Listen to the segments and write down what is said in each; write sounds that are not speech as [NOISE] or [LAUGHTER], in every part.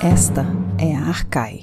Esta é a Arcai.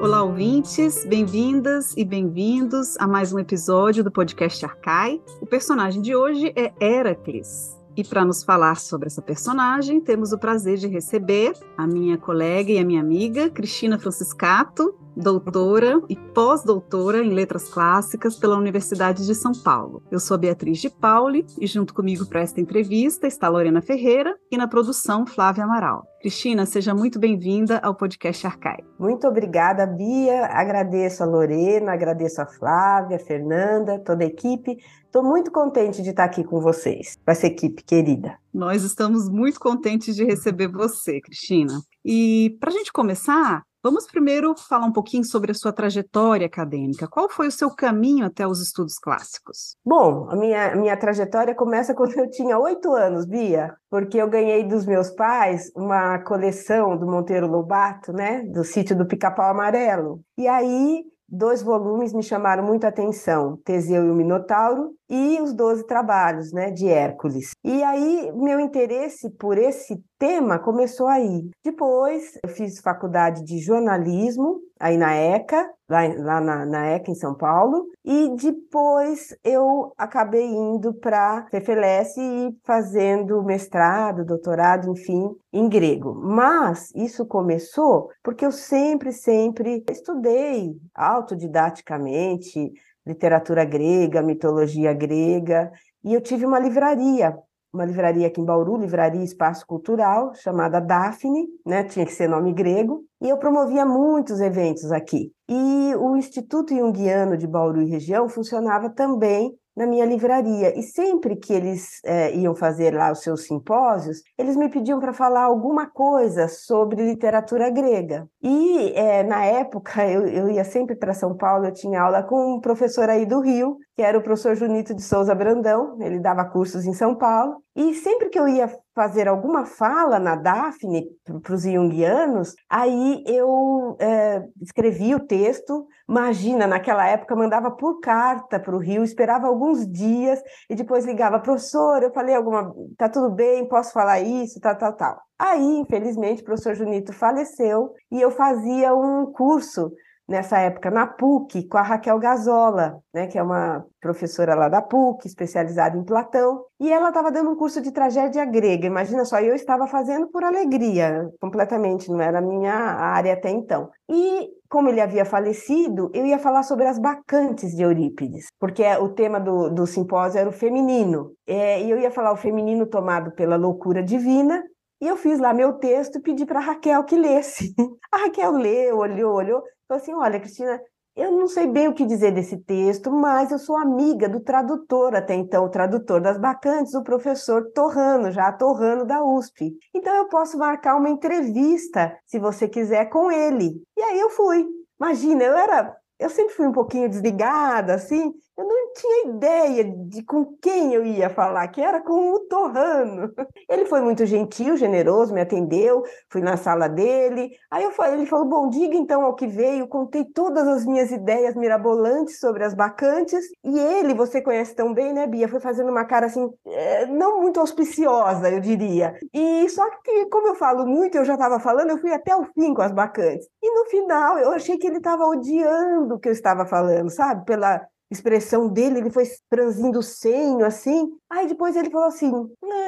Olá, ouvintes, bem-vindas e bem-vindos a mais um episódio do podcast Arcai. O personagem de hoje é Heracles. E para nos falar sobre essa personagem, temos o prazer de receber a minha colega e a minha amiga, Cristina Franciscato, doutora e pós-doutora em letras clássicas pela Universidade de São Paulo. Eu sou a Beatriz de Pauli e junto comigo para esta entrevista está Lorena Ferreira e na produção Flávia Amaral. Cristina, seja muito bem-vinda ao podcast Arcai. Muito obrigada, Bia. Agradeço a Lorena, agradeço a Flávia, a Fernanda, toda a equipe. Estou muito contente de estar aqui com vocês, com essa equipe querida. Nós estamos muito contentes de receber você, Cristina. E para a gente começar, Vamos primeiro falar um pouquinho sobre a sua trajetória acadêmica. Qual foi o seu caminho até os estudos clássicos? Bom, a minha, minha trajetória começa quando eu tinha oito anos, Bia, porque eu ganhei dos meus pais uma coleção do Monteiro Lobato, né, do sítio do Pica-Pau Amarelo. E aí dois volumes me chamaram muita atenção, Teseu e o Minotauro e os Doze Trabalhos, né, de Hércules. E aí meu interesse por esse tema começou aí. Depois eu fiz faculdade de jornalismo aí na ECA, lá, lá na, na, ECA em São Paulo, e depois eu acabei indo para Fefelece e fazendo mestrado, doutorado, enfim, em grego. Mas isso começou porque eu sempre, sempre estudei autodidaticamente literatura grega, mitologia grega, e eu tive uma livraria uma livraria aqui em Bauru, Livraria Espaço Cultural, chamada Daphne, né? tinha que ser nome grego, e eu promovia muitos eventos aqui. E o Instituto Jungiano de Bauru e região funcionava também na minha livraria. E sempre que eles é, iam fazer lá os seus simpósios, eles me pediam para falar alguma coisa sobre literatura grega. E é, na época, [LAUGHS] eu, eu ia sempre para São Paulo, eu tinha aula com um professor aí do Rio, que era o professor Junito de Souza Brandão, ele dava cursos em São Paulo. E sempre que eu ia fazer alguma fala na Daphne para os junguianos, aí eu é, escrevia o texto. Imagina, naquela época mandava por carta para o Rio, esperava alguns dias e depois ligava, professor, eu falei alguma, tá tudo bem, posso falar isso, tal, tal, tal. Aí, infelizmente, o professor Junito faleceu e eu fazia um curso nessa época na PUC com a Raquel Gazola, né, que é uma professora lá da PUC, especializada em Platão, e ela estava dando um curso de tragédia grega. Imagina só, eu estava fazendo por alegria, completamente, não era a minha área até então. E como ele havia falecido, eu ia falar sobre as bacantes de Eurípides, porque o tema do, do simpósio era o feminino. É, e eu ia falar o feminino tomado pela loucura divina e eu fiz lá meu texto e pedi para Raquel que lesse. [LAUGHS] A Raquel leu, olhou, olhou, falou assim: Olha, Cristina, eu não sei bem o que dizer desse texto, mas eu sou amiga do tradutor, até então, o tradutor das Bacantes, o professor Torrano, já Torrano da USP. Então eu posso marcar uma entrevista, se você quiser, com ele. E aí eu fui. Imagina, eu era. Eu sempre fui um pouquinho desligada, assim, eu não tinha ideia de com quem eu ia falar, que era com o Torrano. Ele foi muito gentil, generoso, me atendeu, fui na sala dele. Aí eu falei, ele falou: Bom, diga então ao que veio. Contei todas as minhas ideias mirabolantes sobre as bacantes. E ele, você conhece tão bem, né, Bia? Foi fazendo uma cara assim, é, não muito auspiciosa, eu diria. E só que, como eu falo muito, eu já estava falando, eu fui até o fim com as bacantes. E no final, eu achei que ele estava odiando o que eu estava falando, sabe? Pela expressão dele, ele foi franzindo o senho assim. Aí depois ele falou assim: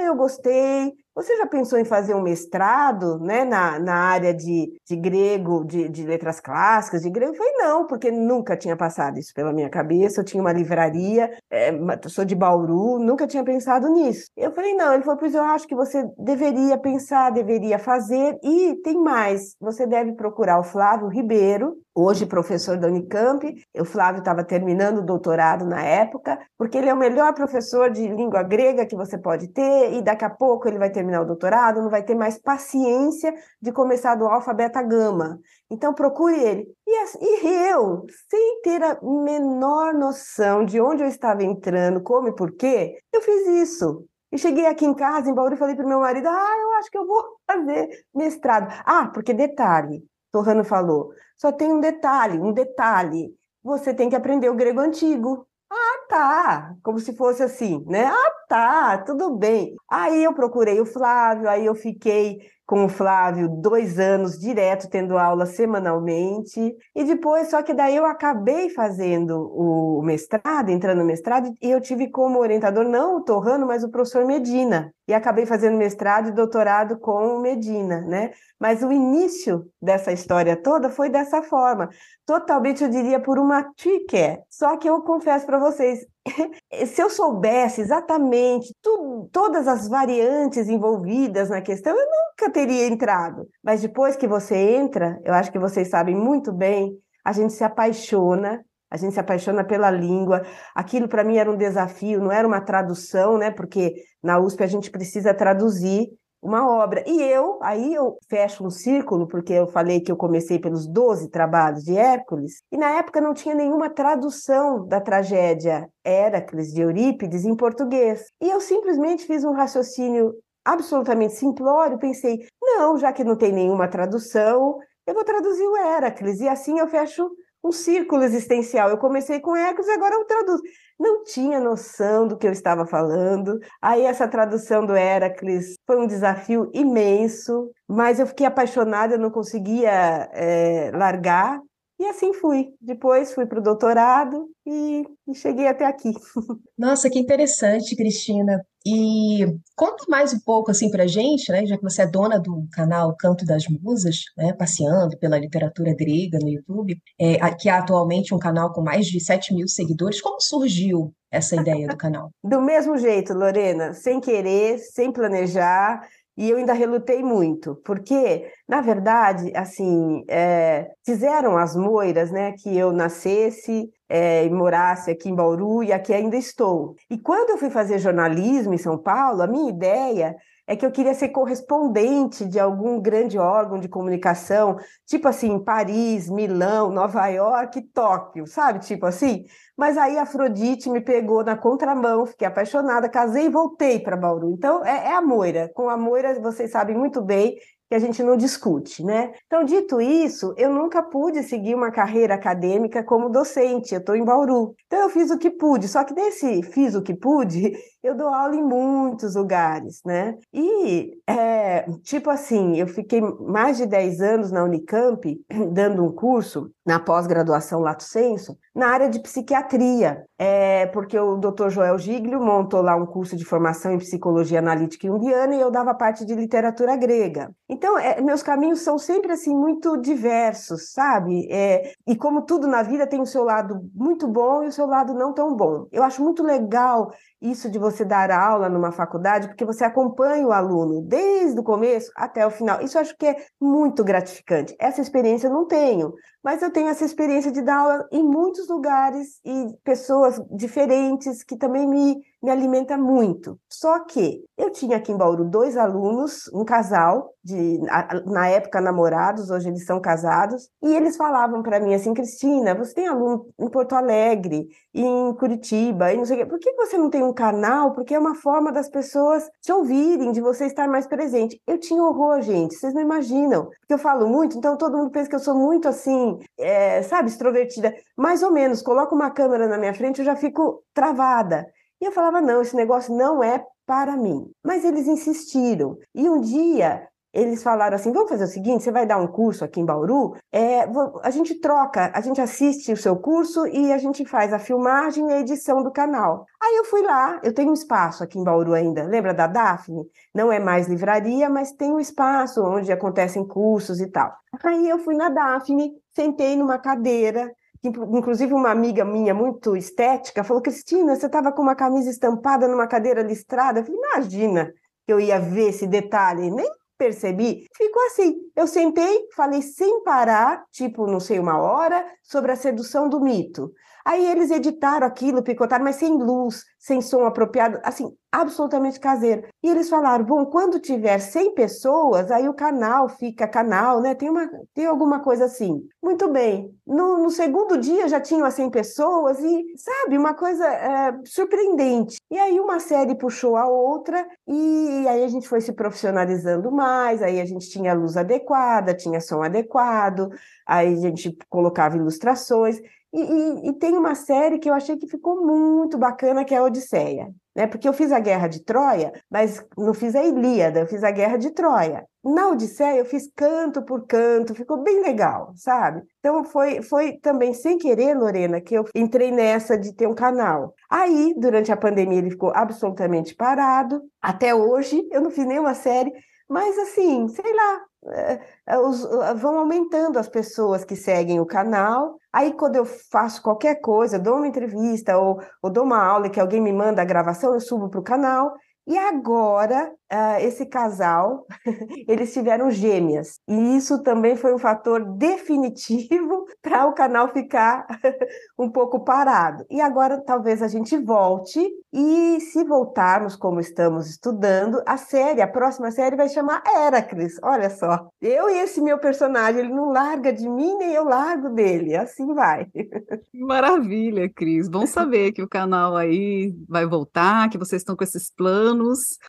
eu gostei, você já pensou em fazer um mestrado né, na, na área de, de grego, de, de letras clássicas, de grego? Eu falei, não, porque nunca tinha passado isso pela minha cabeça. Eu tinha uma livraria, é, sou de Bauru, nunca tinha pensado nisso. Eu falei, não. Ele falou, pois eu acho que você deveria pensar, deveria fazer. E tem mais, você deve procurar o Flávio Ribeiro, hoje professor da Unicamp. O Flávio estava terminando o doutorado na época, porque ele é o melhor professor de língua grega que você pode ter, e daqui a pouco ele vai terminar o doutorado, não vai ter mais paciência de começar do alfa, beta, gama. Então, procure ele. E, e eu, sem ter a menor noção de onde eu estava entrando, como e por quê, eu fiz isso. E cheguei aqui em casa, em Bauru, e falei para meu marido: ah, eu acho que eu vou [LAUGHS] fazer mestrado. Ah, porque detalhe, Torrano falou, só tem um detalhe, um detalhe. Você tem que aprender o grego antigo. Ah, tá. Como se fosse assim, né? Ah, tá, tudo bem. Aí eu procurei o Flávio, aí eu fiquei com o Flávio dois anos direto, tendo aula semanalmente. E depois, só que daí eu acabei fazendo o mestrado, entrando no mestrado, e eu tive como orientador não o Torrano, mas o professor Medina. E acabei fazendo mestrado e doutorado com Medina, né? Mas o início dessa história toda foi dessa forma. Totalmente, eu diria, por uma tique. Só que eu confesso para vocês, [LAUGHS] se eu soubesse exatamente tu, todas as variantes envolvidas na questão, eu nunca teria entrado. Mas depois que você entra, eu acho que vocês sabem muito bem, a gente se apaixona, a gente se apaixona pela língua. Aquilo para mim era um desafio, não era uma tradução, né? Porque na USP a gente precisa traduzir uma obra. E eu, aí eu fecho um círculo, porque eu falei que eu comecei pelos 12 trabalhos de Hércules, e na época não tinha nenhuma tradução da tragédia Héracles de Eurípides em português. E eu simplesmente fiz um raciocínio absolutamente simplório, pensei, não, já que não tem nenhuma tradução, eu vou traduzir o Héracles, e assim eu fecho um círculo existencial. Eu comecei com Hércules, agora eu traduzo não tinha noção do que eu estava falando. Aí essa tradução do Heracles foi um desafio imenso, mas eu fiquei apaixonada, eu não conseguia é, largar. E assim fui. Depois fui para o doutorado e, e, cheguei até aqui. [LAUGHS] Nossa, que interessante, Cristina. E conta mais um pouco assim para a gente, né? Já que você é dona do canal Canto das Musas, né? Passeando pela literatura grega no YouTube, é, que é atualmente um canal com mais de 7 mil seguidores. Como surgiu essa ideia do canal? [LAUGHS] Do mesmo jeito, Lorena, sem querer, sem planejar e eu ainda relutei muito, porque, na verdade, assim, é, fizeram as moiras, né, que eu nascesse é, e morasse aqui em Bauru e aqui ainda estou. E quando eu fui fazer jornalismo em São Paulo, a minha ideia é que eu queria ser correspondente de algum grande órgão de comunicação, tipo assim, Paris, Milão, Nova York, Tóquio, sabe? Tipo assim. Mas aí Afrodite me pegou na contramão, fiquei apaixonada, casei e voltei para Bauru. Então é, é a Moira. Com a Moira, vocês sabem muito bem, que a gente não discute, né? Então, dito isso, eu nunca pude seguir uma carreira acadêmica como docente, eu estou em Bauru. Então, eu fiz o que pude, só que desse fiz o que pude, eu dou aula em muitos lugares, né? E, é, tipo assim, eu fiquei mais de 10 anos na Unicamp, [CLEARS THROAT] dando um curso na pós-graduação Lato Senso, na área de psiquiatria, é, porque o Dr. Joel Giglio montou lá um curso de formação em psicologia analítica junguiana e eu dava parte de literatura grega. Então, é, meus caminhos são sempre assim muito diversos, sabe? É, e como tudo na vida tem o seu lado muito bom e o seu lado não tão bom. Eu acho muito legal isso de você dar aula numa faculdade, porque você acompanha o aluno desde o começo até o final. Isso eu acho que é muito gratificante. Essa experiência eu não tenho, mas eu tenho essa experiência de dar aula em muitos lugares e pessoas diferentes que também me me alimenta muito. Só que eu tinha aqui em Bauru dois alunos, um casal, de na época namorados, hoje eles são casados, e eles falavam para mim assim, Cristina, você tem aluno em Porto Alegre, em Curitiba, e não sei o quê, por que você não tem um canal? Porque é uma forma das pessoas te ouvirem, de você estar mais presente. Eu tinha horror, gente, vocês não imaginam, porque eu falo muito, então todo mundo pensa que eu sou muito assim, é, sabe, extrovertida, mais ou menos, coloca uma câmera na minha frente, eu já fico travada. E eu falava: não, esse negócio não é para mim. Mas eles insistiram. E um dia eles falaram assim: vamos fazer o seguinte: você vai dar um curso aqui em Bauru, é, a gente troca, a gente assiste o seu curso e a gente faz a filmagem e a edição do canal. Aí eu fui lá, eu tenho um espaço aqui em Bauru ainda, lembra da Daphne? Não é mais livraria, mas tem um espaço onde acontecem cursos e tal. Aí eu fui na Daphne, sentei numa cadeira, inclusive uma amiga minha muito estética falou: Cristina, você estava com uma camisa estampada numa cadeira listrada. Eu falei: imagina que eu ia ver esse detalhe, nem percebi. Ficou assim. Eu sentei, falei sem parar, tipo, não sei, uma hora, sobre a sedução do mito. Aí eles editaram aquilo, picotaram, mas sem luz, sem som apropriado, assim, absolutamente caseiro. E eles falaram: bom, quando tiver 100 pessoas, aí o canal fica canal, né? Tem, uma, tem alguma coisa assim. Muito bem. No, no segundo dia já tinham as 100 pessoas e, sabe, uma coisa é, surpreendente. E aí uma série puxou a outra e aí a gente foi se profissionalizando mais, aí a gente tinha luz adequada, tinha som adequado, aí a gente colocava ilustrações. E, e, e, tem uma série que eu achei que ficou muito bacana, que é a Odisseia. Né? Porque eu fiz a Guerra de Troia, mas não fiz a Ilíada, eu fiz a Guerra de Troia. Na Odisseia eu fiz canto por canto, ficou bem legal, sabe? Então foi, foi também sem querer, Lorena, que eu entrei nessa de ter um canal. Aí, durante a pandemia, ele ficou absolutamente parado. Até hoje eu não fiz nenhuma série, mas assim, sei lá, vão aumentando as pessoas que seguem o canal. Aí, quando eu faço qualquer coisa, dou uma entrevista ou, ou dou uma aula que alguém me manda a gravação, eu subo para o canal. E agora, uh, esse casal, [LAUGHS] eles tiveram gêmeas. E isso também foi um fator definitivo [LAUGHS] para o canal ficar [LAUGHS] um pouco parado. E agora talvez a gente volte. E se voltarmos como estamos estudando, a série, a próxima série vai chamar Heracles. Olha só. Eu e esse meu personagem, ele não larga de mim, nem eu largo dele. Assim vai. Maravilha, Cris. Bom saber que o canal aí vai voltar, que vocês estão com esses planos.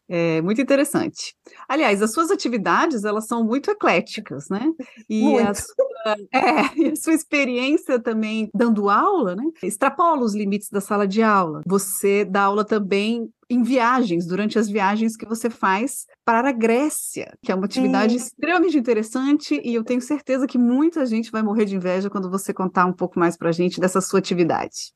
É muito interessante. Aliás, as suas atividades, elas são muito ecléticas, né? E, muito. A, sua, é, e a sua experiência também dando aula, né? Extrapola os limites da sala de aula. Você dá aula também em viagens, durante as viagens que você faz para a Grécia, que é uma atividade extremamente interessante e eu tenho certeza que muita gente vai morrer de inveja quando você contar um pouco mais para a gente dessa sua atividade.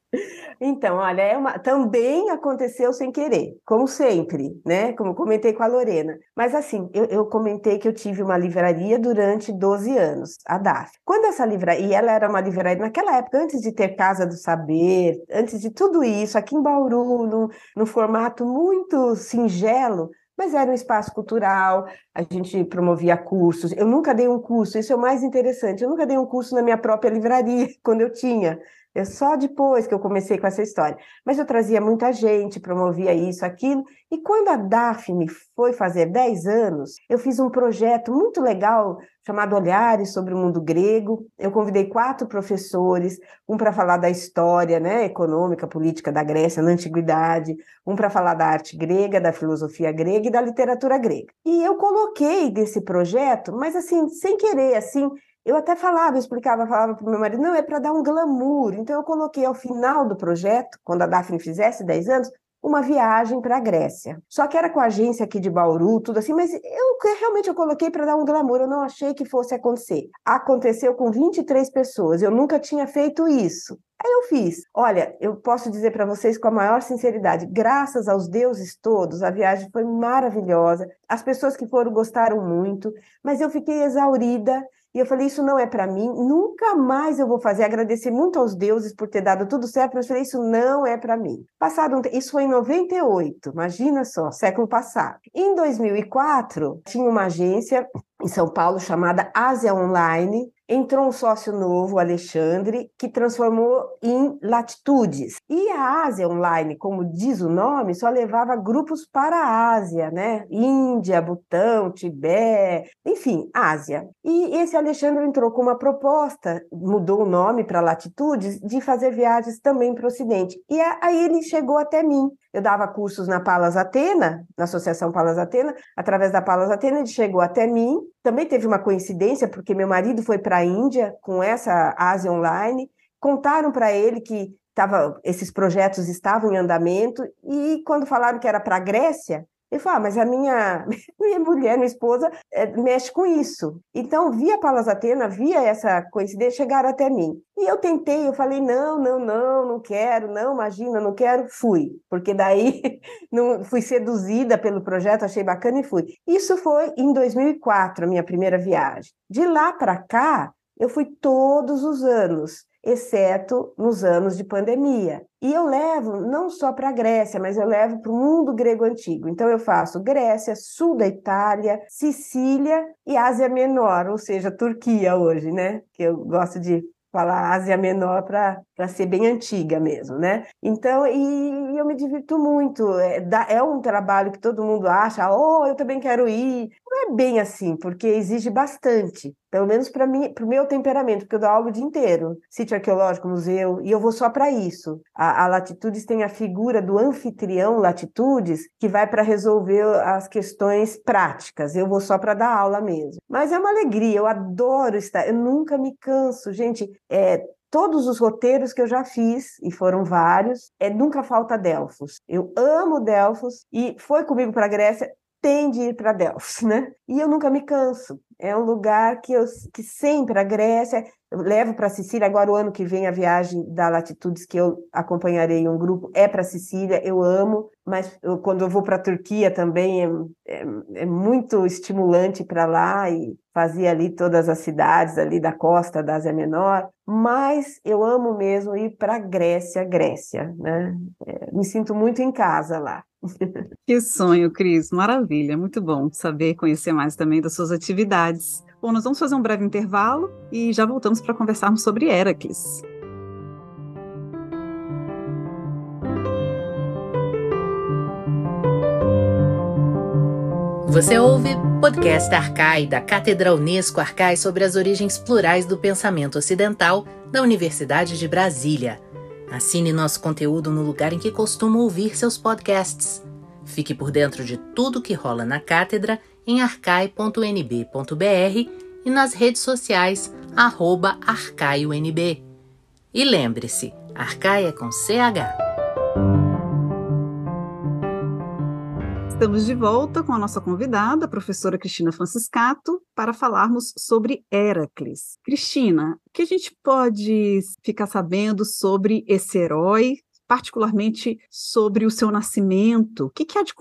Então, olha, é uma... também aconteceu sem querer, como sempre, né? Como comentei com a Lorena. Mas assim, eu, eu comentei que eu tive uma livraria durante 12 anos, a DAF. Quando essa livraria, e ela era uma livraria naquela época, antes de ter Casa do Saber, antes de tudo isso, aqui em Bauru, no, no formato muito singelo, mas era um espaço cultural, a gente promovia cursos. Eu nunca dei um curso, isso é o mais interessante. Eu nunca dei um curso na minha própria livraria, [LAUGHS] quando eu tinha. É só depois que eu comecei com essa história. Mas eu trazia muita gente, promovia isso, aquilo. E quando a Daphne foi fazer 10 anos, eu fiz um projeto muito legal chamado Olhares sobre o Mundo Grego. Eu convidei quatro professores, um para falar da história né, econômica, política da Grécia na Antiguidade, um para falar da arte grega, da filosofia grega e da literatura grega. E eu coloquei desse projeto, mas assim, sem querer, assim, eu até falava, eu explicava, falava para o meu marido, não, é para dar um glamour. Então eu coloquei ao final do projeto, quando a Daphne fizesse 10 anos, uma viagem para a Grécia. Só que era com a agência aqui de Bauru, tudo assim, mas eu realmente eu coloquei para dar um glamour, eu não achei que fosse acontecer. Aconteceu com 23 pessoas, eu nunca tinha feito isso. Aí eu fiz. Olha, eu posso dizer para vocês com a maior sinceridade, graças aos deuses todos, a viagem foi maravilhosa. As pessoas que foram gostaram muito, mas eu fiquei exaurida e eu falei, isso não é para mim, nunca mais eu vou fazer. Agradecer muito aos deuses por ter dado tudo certo, mas eu falei, isso não é para mim. Passado um isso foi em 98, imagina só, século passado. Em 2004, tinha uma agência em São Paulo chamada Ásia Online, entrou um sócio novo, Alexandre, que transformou em Latitudes. E a Ásia Online, como diz o nome, só levava grupos para a Ásia, né? Índia, Butão, Tibete, enfim, Ásia. E esse Alexandre entrou com uma proposta, mudou o nome para Latitudes, de fazer viagens também para o Ocidente. E aí ele chegou até mim. Eu dava cursos na Palas Atena, na Associação Palas Atena. Através da Palas Atena, ele chegou até mim. Também teve uma coincidência, porque meu marido foi para a Índia com essa Ásia Online. Contaram para ele que tava, esses projetos estavam em andamento. E quando falaram que era para a Grécia, ele falou, ah, mas a minha, [LAUGHS] minha mulher, minha esposa, é, mexe com isso. Então, via Palas Atena, via essa coincidência, chegaram até mim. E eu tentei, eu falei, não, não, não, não quero, não, imagina, não quero, fui. Porque daí [LAUGHS] não, fui seduzida pelo projeto, achei bacana e fui. Isso foi em 2004, a minha primeira viagem. De lá para cá, eu fui todos os anos exceto nos anos de pandemia. E eu levo não só para a Grécia, mas eu levo para o mundo grego antigo. Então eu faço Grécia, sul da Itália, Sicília e Ásia Menor, ou seja, Turquia hoje, né? Que eu gosto de falar Ásia Menor para ser bem antiga mesmo, né? Então, e, e eu me divirto muito. É, é, um trabalho que todo mundo acha, oh, eu também quero ir. Não é bem assim, porque exige bastante. Pelo menos para mim, para o meu temperamento, porque eu dou aula o dia inteiro. Sítio arqueológico, museu, e eu vou só para isso. A, a, Latitudes tem a figura do anfitrião Latitudes, que vai para resolver as questões práticas. Eu vou só para dar aula mesmo. Mas é uma alegria, eu adoro estar, eu nunca me canso. Gente, é, todos os roteiros que eu já fiz, e foram vários, é nunca falta Delfos. Eu amo Delfos e foi comigo para a Grécia, tem de ir para Delfos, né? E eu nunca me canso. É um lugar que eu que sempre a Grécia, levo para Sicília agora o ano que vem a viagem da Latitudes que eu acompanharei um grupo é para Sicília, eu amo, mas eu, quando eu vou para a Turquia também é, é, é muito estimulante para lá e fazia ali todas as cidades ali da costa da Ásia Menor, mas eu amo mesmo ir para Grécia, Grécia, né? É, me sinto muito em casa lá. [LAUGHS] Que sonho, Cris, maravilha, muito bom saber, conhecer mais também das suas atividades. Bom, nós vamos fazer um breve intervalo e já voltamos para conversarmos sobre Heracles. Você ouve podcast Arcai, da Cátedra Unesco Arcai sobre as origens plurais do pensamento ocidental da Universidade de Brasília. Assine nosso conteúdo no lugar em que costuma ouvir seus podcasts. Fique por dentro de tudo que rola na cátedra em arcai.nb.br e nas redes sociais arroba arcaionb. E lembre-se, Arcai é com CH. Estamos de volta com a nossa convidada, a professora Cristina Franciscato, para falarmos sobre Heracles. Cristina, o que a gente pode ficar sabendo sobre esse herói, particularmente sobre o seu nascimento? O que, que há de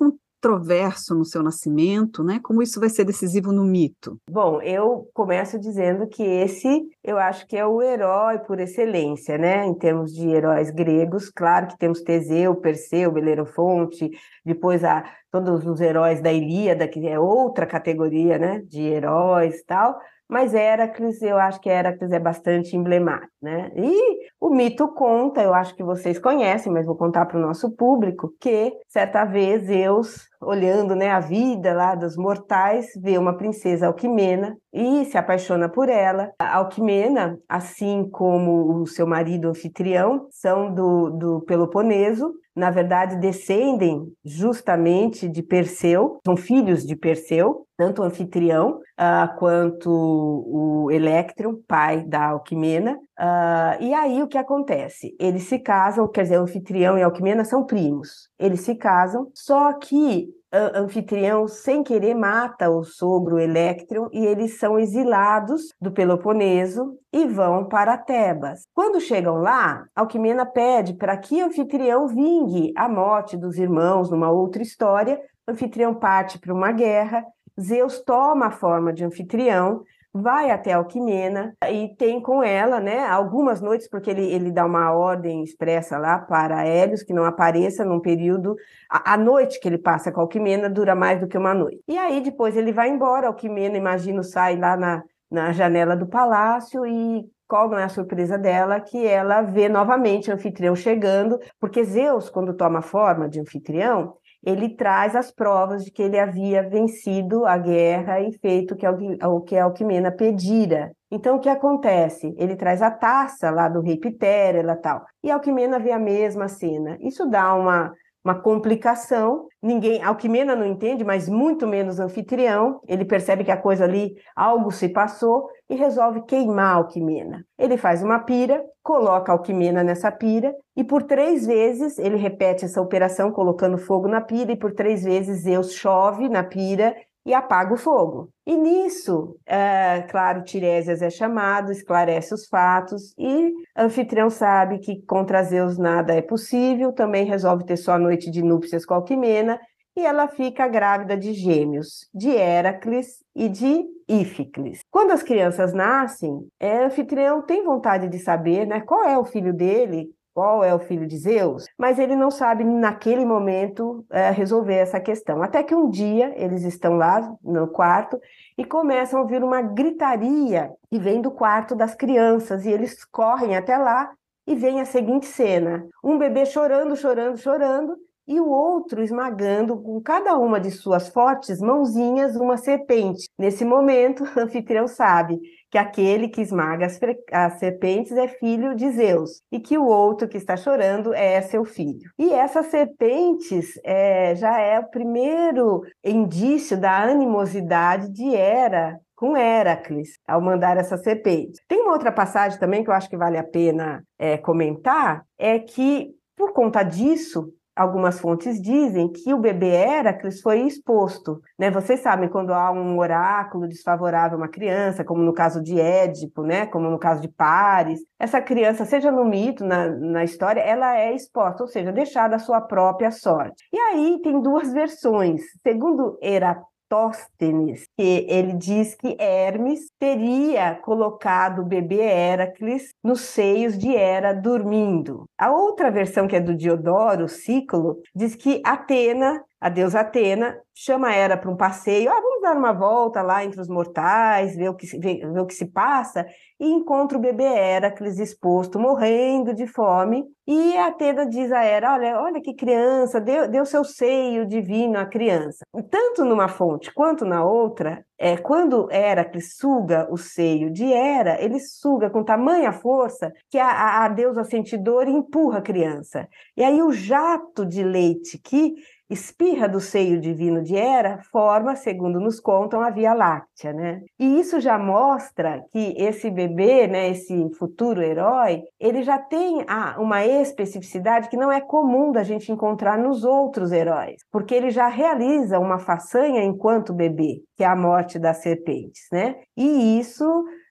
controverso no seu nascimento, né? Como isso vai ser decisivo no mito? Bom, eu começo dizendo que esse eu acho que é o herói por excelência, né? Em termos de heróis gregos, claro que temos Teseu, Perseu, Belerofonte, depois a todos os heróis da Ilíada, que é outra categoria, né, de heróis e tal, mas Heracles, eu acho que Heracles é bastante emblemático, né? E o mito conta, eu acho que vocês conhecem, mas vou contar para o nosso público, que certa vez Zeus, olhando né, a vida lá dos mortais, vê uma princesa Alquimena e se apaixona por ela. A Alquimena, assim como o seu marido anfitrião, são do, do Peloponeso, na verdade, descendem justamente de Perseu, são filhos de Perseu, tanto o anfitrião uh, quanto o Electron, pai da Alquimena. Uh, e aí o que acontece? Eles se casam, quer dizer, o anfitrião e a Alquimena são primos. Eles se casam, só que anfitrião, sem querer, mata o sogro Electron e eles são exilados do Peloponeso e vão para Tebas. Quando chegam lá, Alquimena pede para que anfitrião vingue a morte dos irmãos numa outra história. anfitrião parte para uma guerra, Zeus toma a forma de anfitrião, vai até Alquimena e tem com ela, né, algumas noites, porque ele, ele dá uma ordem expressa lá para Hélios que não apareça num período. A, a, noite que ele passa com Alquimena dura mais do que uma noite. E aí depois ele vai embora, Alquimena, imagino, sai lá na, na janela do palácio e qual não é a surpresa dela? Que ela vê novamente o anfitrião chegando, porque Zeus, quando toma forma de anfitrião, ele traz as provas de que ele havia vencido a guerra e feito o que Alquimena pedira. Então, o que acontece? Ele traz a taça lá do rei Pitérela tal, e Alquimena vê a mesma cena. Isso dá uma, uma complicação. Ninguém, Alquimena não entende, mas muito menos anfitrião. Ele percebe que a coisa ali, algo se passou e resolve queimar a. Ele faz uma pira, coloca a nessa pira e por três vezes ele repete essa operação colocando fogo na pira e por três vezes Zeus chove na pira e apaga o fogo. E nisso, é, claro, Tiresias é chamado, esclarece os fatos, e Anfitrião sabe que contra Zeus nada é possível, também resolve ter sua noite de núpcias com Alquimena, e ela fica grávida de gêmeos, de Heracles e de Íficles. Quando as crianças nascem, é, Anfitrião tem vontade de saber né, qual é o filho dele, qual é o filho de Zeus, mas ele não sabe naquele momento é, resolver essa questão. Até que um dia eles estão lá no quarto e começam a ouvir uma gritaria que vem do quarto das crianças e eles correm até lá e vem a seguinte cena: um bebê chorando, chorando, chorando e o outro esmagando com cada uma de suas fortes mãozinhas uma serpente. Nesse momento, [LAUGHS] o anfitrião sabe que aquele que esmaga as, as, serpentes é filho de Zeus e que o outro que está chorando é seu filho. E essas serpentes é, já é o primeiro indício da animosidade de Hera com Heracles ao mandar essa serpente. Tem uma outra passagem também que eu acho que vale a pena é, comentar, é que por conta disso, algumas fontes dizem que o bebê Heracles foi exposto. Né? Vocês sabem, quando há um oráculo desfavorável a uma criança, como no caso de Édipo, né? como no caso de Paris, essa criança, seja no mito, na, na história, ela é exposta, ou seja, deixada à sua própria sorte. E aí tem duas versões. Segundo Heráclito, Eratosthenes, que ele diz que Hermes teria colocado o bebê Heracles nos seios de Hera dormindo. A outra versão, que é do Diodoro, Cíclo, diz que Atena a deusa Atena chama Hera para um passeio, ah, vamos dar uma volta lá entre os mortais, ver o que, ver, ver o que se passa, e encontra o bebê Heracles exposto, morrendo de fome, e Atena diz a Hera, olha, olha que criança, deu, deu seu seio divino à criança. Tanto numa fonte quanto na outra, é, quando Heracles suga o seio de Hera, ele suga com tamanha força que a, a, a deusa sentidora empurra a criança. E aí o jato de leite que espirra do seio divino de Hera forma, segundo nos contam, a Via Láctea, né? E isso já mostra que esse bebê, né, esse futuro herói, ele já tem uma especificidade que não é comum da gente encontrar nos outros heróis, porque ele já realiza uma façanha enquanto bebê, que é a morte das serpentes, né? E isso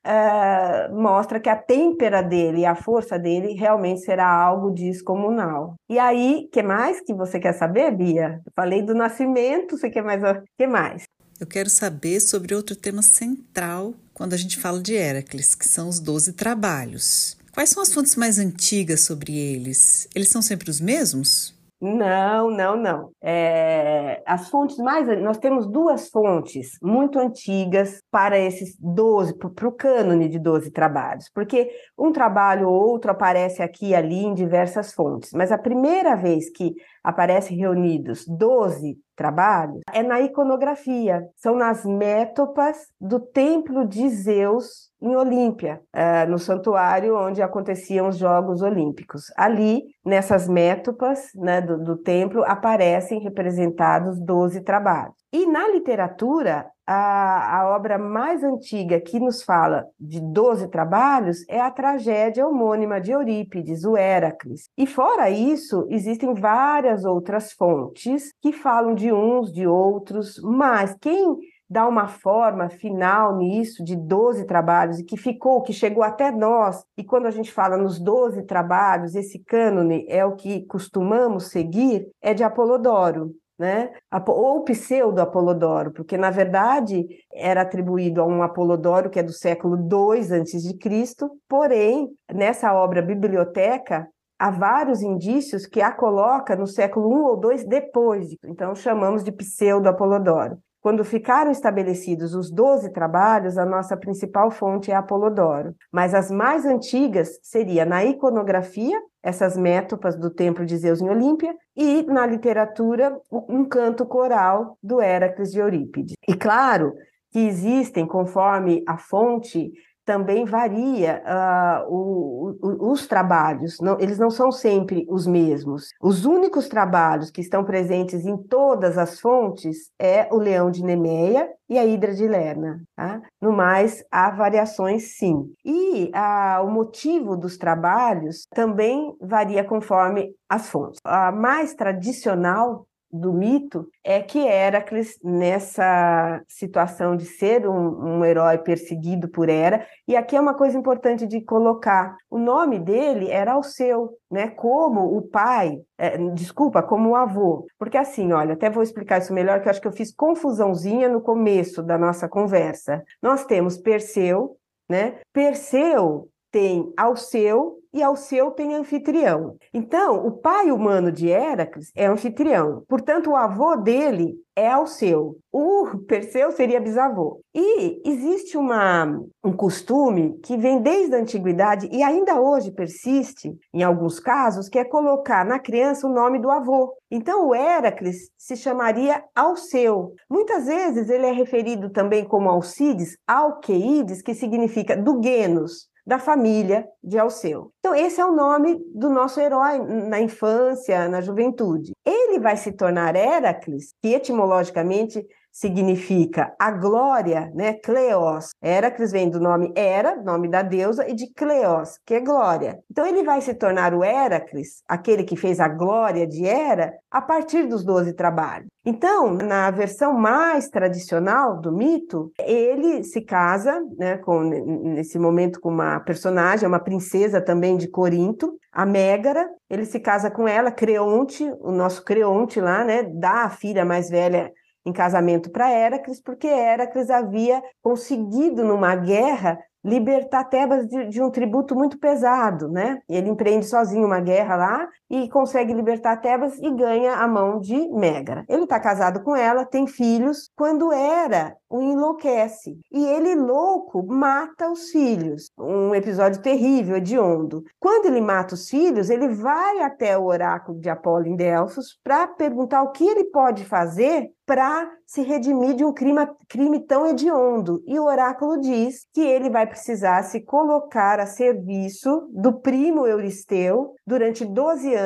uh, mostra que a têmpera dele a força dele realmente será algo descomunal. E aí, que mais que você quer saber, Bia? Eu falei do nascimento, você quer mais? que mais? Eu quero saber sobre outro tema central quando a gente fala de Heracles, que são os doze trabalhos. Quais são as fontes mais antigas sobre eles? Eles são sempre os mesmos? Não, não, não. É, as fontes mais. Nós temos duas fontes muito antigas para esses 12, para o cânone de 12 trabalhos, porque um trabalho ou outro aparece aqui e ali em diversas fontes, mas a primeira vez que aparecem reunidos 12 trabalhos é na iconografia, são nas métopas do templo de Zeus em Olímpia, uh, no santuário onde aconteciam os Jogos Olímpicos. Ali, nessas métopas né, do, do templo, aparecem representados 12 trabalhos. E na literatura, a, a, obra mais antiga que nos fala de 12 trabalhos é a tragédia homônima de Eurípides, o Heracles. E fora isso, existem várias outras fontes que falam de uns, de outros, mas quem dá uma forma final nisso de 12 trabalhos e que ficou, que chegou até nós, e quando a gente fala nos 12 trabalhos, esse cânone é o que costumamos seguir, é de Apolodoro. Né? Ou pseudo-Apolodoro, porque na verdade era atribuído a um Apolodoro que é do século II a.C., porém, nessa obra Biblioteca, há vários indícios que a coloca no século I ou II depois, então chamamos de pseudo-Apolodoro. Quando ficaram estabelecidos os doze trabalhos, a nossa principal fonte é Apolodoro, mas as mais antigas seria na iconografia, essas métopas do templo de Zeus em Olímpia, e na literatura, um canto coral do Héracles de Eurípides. E claro que existem, conforme a fonte, também varia uh, o, o, os trabalhos, não, eles não são sempre os mesmos. Os únicos trabalhos que estão presentes em todas as fontes é o leão de Nemeia e a hidra de Lerna. Tá? No mais, há variações sim. E uh, o motivo dos trabalhos também varia conforme as fontes. A mais tradicional do mito é que Heracles, nessa situação de ser um, um, herói perseguido por Hera, e aqui é uma coisa importante de colocar: o nome dele era Alceu, né? Como o pai, é, desculpa, como o avô. Porque assim, olha, até vou explicar isso melhor, que eu acho que eu fiz confusãozinha no começo da nossa conversa. Nós temos Perseu, né? Perseu tem Alceu e Alceu tem anfitrião. Então, o pai humano de Heracles é anfitrião. Portanto, o avô dele é Alceu. O Perseu seria bisavô. E existe uma, um costume que vem desde a antiguidade e ainda hoje persiste, em alguns casos, que é colocar na criança o nome do avô. Então, o Heracles se chamaria Alceu. Muitas vezes ele é referido também como Alcides, Alqueides, que significa do Genos, da família de Alceu. Então, esse é o nome do nosso herói na infância, na juventude. Ele vai se tornar Heracles, que etimologicamente significa a glória, né? Cleos. Heracles vem do nome Hera, nome da deusa, e de Cleos, que é glória. Então ele vai se tornar o Heracles, aquele que fez a glória de Hera, a partir dos doze trabalhos. Então, na versão mais tradicional do mito, ele se casa, né, com, nesse momento com uma personagem, uma princesa também de Corinto, a Mégara. Ele se casa com ela, Creonte, o nosso Creonte lá, né, dá a filha mais velha em casamento para Heracles, porque Heracles havia conseguido numa guerra libertar Tebas de, de, um tributo muito pesado, né? Ele empreende sozinho uma guerra lá e consegue libertar Tebas e ganha a mão de Megara. Ele está casado com ela, tem filhos. Quando era, o enlouquece e ele louco mata os filhos. Um episódio terrível, hediondo. Quando ele mata os filhos, ele vai até o oráculo de Apolo em Delfos para perguntar o que ele pode fazer para se redimir de um crime, crime tão hediondo. E o oráculo diz que ele vai precisar se colocar a serviço do primo Euristeu durante 12 anos,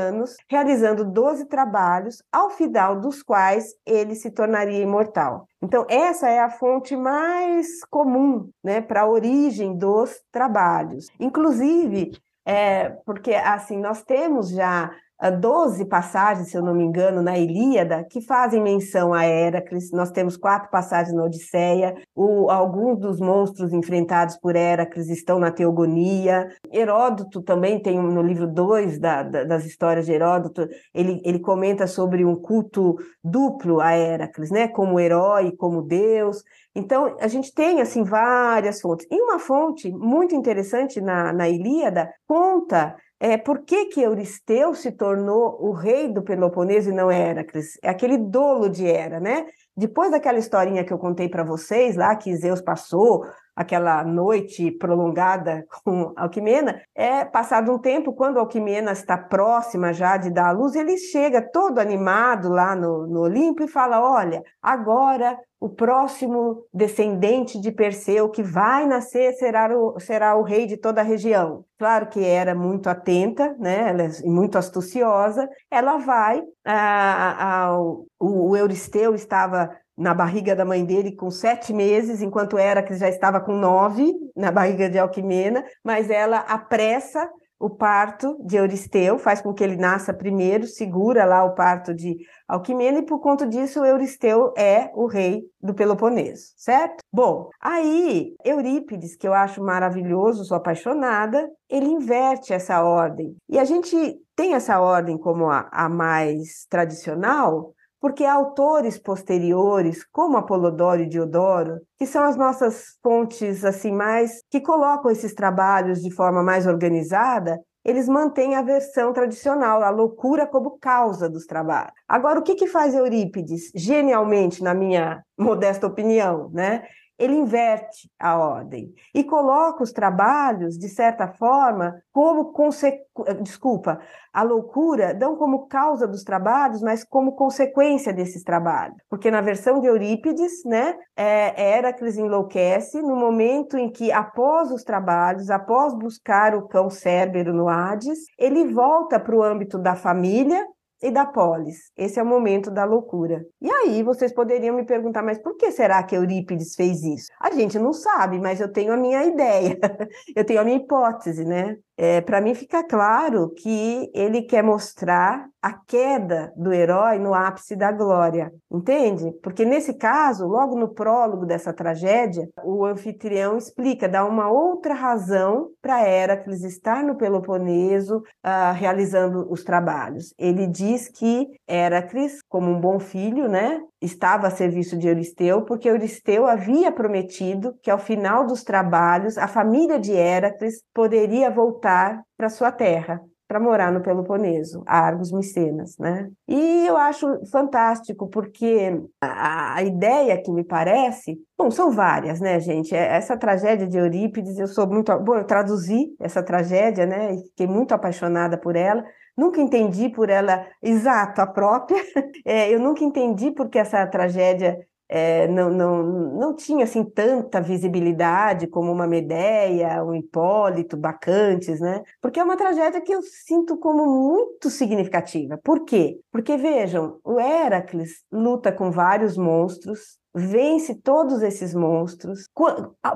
realizando 12 trabalhos, ao final dos quais ele se tornaria imortal. Então, essa é a fonte mais comum né, para a origem dos trabalhos. Inclusive, é, porque assim, nós temos já 12 passagens, se eu não me engano, na Ilíada, que fazem menção a Heracles. Nós temos quatro passagens na Odisseia. O, alguns dos monstros enfrentados por Heracles estão na Teogonia. Heródoto também tem no livro 2 da, da, das histórias de Heródoto, ele, ele comenta sobre um culto duplo a Heracles, né? como herói, como deus. Então, a gente tem assim várias fontes. E uma fonte muito interessante na, na Ilíada conta é, por que, que Euristeu se tornou o rei do Peloponeso e não Heracles? É aquele dolo de Hera, né? Depois daquela historinha que eu contei para vocês lá, que Zeus passou aquela noite prolongada [LAUGHS] com Alquimena, é passado um tempo, quando Alquimena está próxima já de dar a luz, ele chega todo animado lá no, no Olimpo e fala: Olha, agora o próximo descendente de Perseu que vai nascer será o, será o rei de toda a região. Claro que era muito atenta, né? Ela é muito astuciosa. Ela vai, a, a, o, o Euristeu estava na barriga da mãe dele com sete meses, enquanto Heracles já estava com nove na barriga de Alquimena, mas ela apressa o parto de Euristeu, faz com que ele nasça primeiro, segura lá o parto de Alquimena, e por conta disso Euristeu é o rei do Peloponeso, certo? Bom, aí Eurípides, que eu acho maravilhoso, sou apaixonada, ele inverte essa ordem. E a gente tem essa ordem como a, a mais tradicional, porque autores posteriores, como Apolodoro e Diodoro, que são as nossas fontes assim mais que colocam esses trabalhos de forma mais organizada, eles mantêm a versão tradicional, a loucura como causa dos trabalhos. Agora, o que, que faz Eurípides, genialmente, na minha modesta opinião, né? Ele inverte a ordem e coloca os trabalhos, de certa forma, como consequência. Desculpa, a loucura não como causa dos trabalhos, mas como consequência desses trabalhos. Porque na versão de Eurípides, né, é, Heracles enlouquece no momento em que, após os trabalhos, após buscar o cão Cérbero no Hades, ele volta para o âmbito da família e da polis. Esse é o momento da loucura. E aí vocês poderiam me perguntar, mas por que será que Eurípides fez isso? A gente não sabe, mas eu tenho a minha [LAUGHS] ideia, eu tenho a minha hipótese, né? É, Para mim fica claro que ele quer mostrar a queda do herói no ápice da glória, entende? Porque nesse caso, logo no prólogo dessa tragédia, o anfitrião explica, dá uma outra razão para Heracles estar no Peloponeso uh, realizando os trabalhos. Ele diz que Heracles, como um bom filho, né, estava a serviço de Euristeu, porque Euristeu havia prometido que ao final dos trabalhos a família de Heracles poderia voltar para sua terra, para morar no Peloponeso, Argos Micenas, né? E eu acho fantástico porque a, a, ideia que me parece, bom, são várias, né, gente? É, essa tragédia de Eurípides, eu sou muito, bom, eu traduzi essa tragédia, né? E fiquei muito apaixonada por ela. Nunca entendi por ela, exato, a própria. [LAUGHS] É, eu nunca entendi porque essa tragédia é, não, não, não tinha assim tanta visibilidade como uma Medeia, um Hipólito, Bacantes, né? Porque é uma tragédia que eu sinto como muito significativa. Por quê? Porque vejam, o Heracles luta com vários monstros, vence todos esses monstros.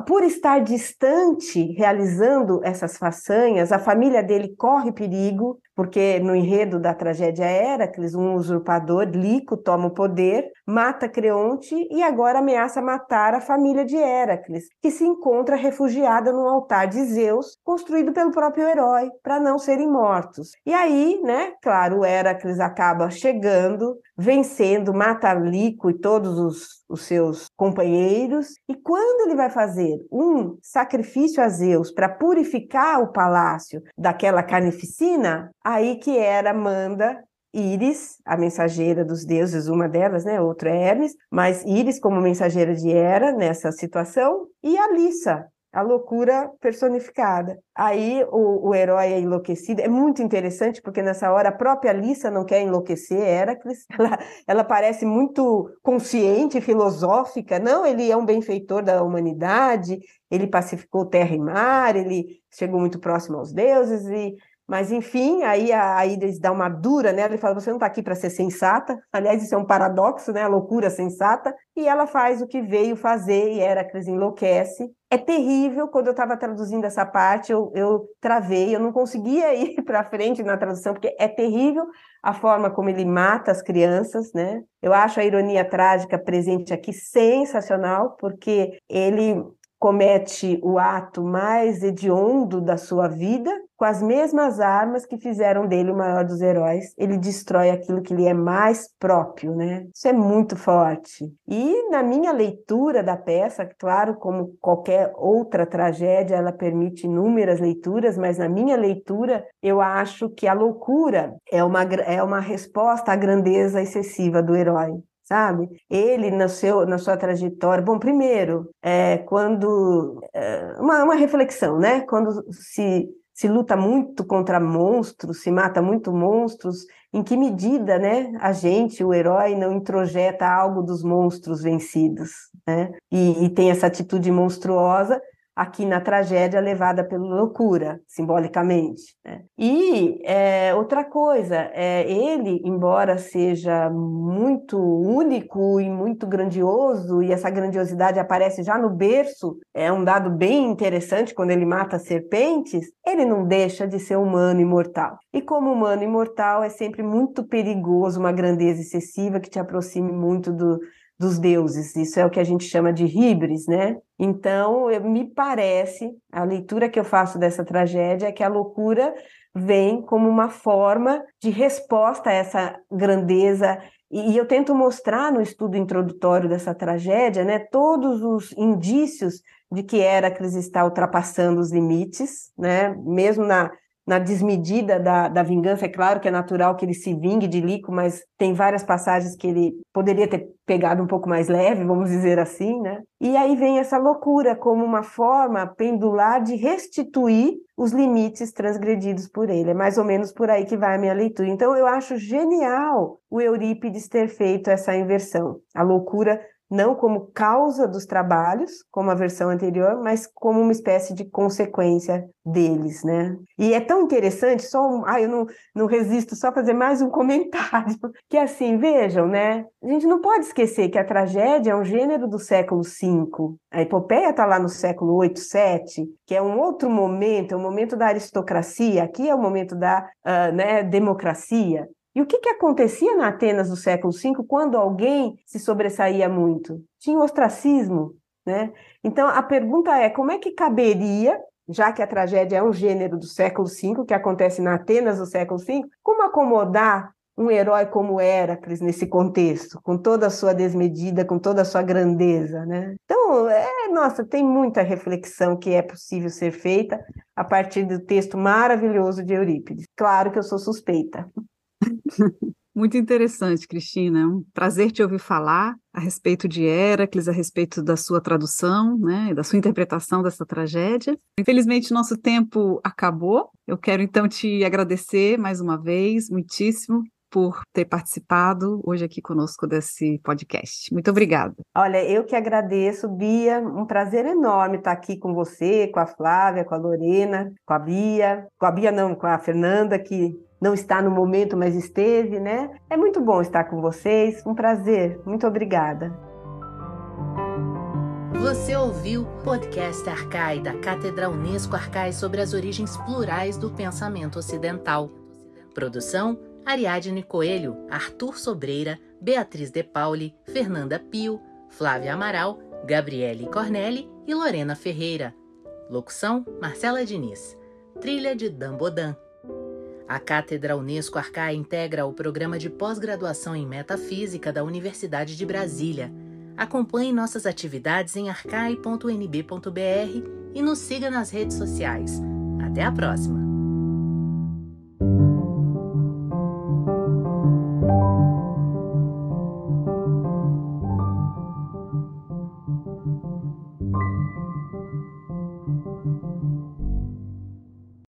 Por estar distante realizando essas façanhas, a família dele corre perigo, porque no enredo da tragédia Heracles, um usurpador, Lico, toma o poder, mata Creonte e agora ameaça matar a família de Heracles, que se encontra refugiada num altar de Zeus, construído pelo próprio herói, para não serem mortos. E aí, né, claro, Heracles acaba chegando, vencendo, mata Lico e todos os, os seus companheiros, e quando ele vai fazer um sacrifício a Zeus para purificar o palácio daquela carnificina, Aí que era Manda Íris, a mensageira dos deuses, uma delas, né? Outra é Hermes, mas Íris como mensageira de Hera nessa situação, e Alissa, a loucura personificada. Aí o, o, herói é enlouquecido. É muito interessante, porque nessa hora a própria Alissa não quer enlouquecer Heracles. [LAUGHS] Ela, ela parece muito consciente, filosófica. Não, ele é um benfeitor da humanidade, ele pacificou terra e mar, ele chegou muito próximo aos deuses e mas, enfim, aí a Iris dá uma dura, né? Ele fala: você não está aqui para ser sensata. Aliás, isso é um paradoxo, né? A loucura sensata. E ela faz o que veio fazer e Heracles enlouquece. É terrível. Quando eu estava traduzindo essa parte, eu, eu travei, eu não conseguia [LAUGHS] ir para frente na tradução, porque é terrível a forma como ele mata as crianças, né? Eu acho a ironia trágica presente aqui sensacional, porque ele comete o ato mais hediondo da sua vida, com as mesmas armas que fizeram dele o maior dos heróis. Ele destrói aquilo que lhe é mais próprio, né? Isso é muito forte. E na minha leitura da peça, claro, como qualquer outra tragédia, ela permite inúmeras leituras, mas na minha leitura, eu acho que a loucura é uma, é uma resposta à grandeza excessiva do herói sabe? Ele, na, seu, na sua trajetória, bom, primeiro, é, quando, é, uma, uma reflexão, né? Quando se, se luta muito contra monstros, se mata muito monstros, em que medida, né, a gente, o herói, não introjeta algo dos monstros vencidos, né? E, e tem essa atitude monstruosa aqui na tragédia levada pela loucura, simbolicamente. Né? E é, outra coisa, é, ele, embora seja muito único e muito grandioso, e essa grandiosidade aparece já no berço, é um dado bem interessante quando ele mata serpentes, ele não deixa de ser humano imortal. E como humano imortal, é sempre muito perigoso uma grandeza excessiva que te aproxime muito do, dos deuses. Isso é o que a gente chama de hibris, né? Então, eu, me parece, a leitura que eu faço dessa tragédia é que a loucura vem como uma forma de resposta a essa grandeza. E, e eu tento mostrar no estudo introdutório dessa tragédia, né, todos os indícios de que Heracles está ultrapassando os limites, né? Mesmo na na desmedida da, da vingança. É claro que é natural que ele se vingue de Lico, mas tem várias passagens que ele poderia ter pegado um pouco mais leve, vamos dizer assim, né? E aí vem essa loucura como uma forma pendular de restituir os limites transgredidos por ele. É mais ou menos por aí que vai a minha leitura. Então eu acho genial o Eurípides ter feito essa inversão. A loucura não como causa dos trabalhos, como a versão anterior, mas como uma espécie de consequência deles, né? E é tão interessante, só um, ah, eu não, não resisto só fazer mais um [LAUGHS] comentário, que assim, vejam, né? A gente não pode esquecer que a tragédia é um gênero do século V, a epopeia está lá no século 8, 7, que é um outro momento, é o momento da aristocracia, aqui é o momento da uh, né, democracia, e o que, que acontecia na Atenas do século V quando alguém se sobressaía muito? Tinha ostracismo, né? Então, a pergunta é, como é que caberia, já que a tragédia é um gênero do século V, que acontece na Atenas do século V, como acomodar um herói como Heracles nesse contexto, com toda a sua desmedida, com toda a sua grandeza, né? Então, é, nossa, tem muita reflexão que é possível ser feita a partir do texto maravilhoso de Eurípides. Claro que eu sou suspeita. Muito interessante, Cristina. É um prazer te ouvir falar a respeito de Heracles, a respeito da sua tradução, né, da sua interpretação dessa tragédia. Infelizmente, nosso tempo acabou. Eu quero então te agradecer mais uma vez, muitíssimo, por ter participado hoje aqui conosco desse podcast. Muito obrigada. Olha, eu que agradeço, Bia. Um prazer enorme estar aqui com você, com a Flávia, com a Lorena, com a Bia, com a Bia não, com a Fernanda, que não está no momento, mas esteve, né? É muito bom estar com vocês, um prazer. Muito obrigada. Você ouviu o podcast Arcai da Cátedra Unesco Arcai sobre as origens plurais do pensamento ocidental. Produção: Ariadne Coelho, Arthur Sobreira, Beatriz De Pauli, Fernanda Pio, Flávia Amaral, Gabriele Cornelli e Lorena Ferreira. Locução: Marcela Diniz. Trilha de Dan Bodan. A Cátedra Unesco Arcai integra o programa de pós-graduação em Metafísica da Universidade de Brasília Acompanhe nossas atividades em arcai.nb.br e nos siga nas redes sociais. Até a próxima!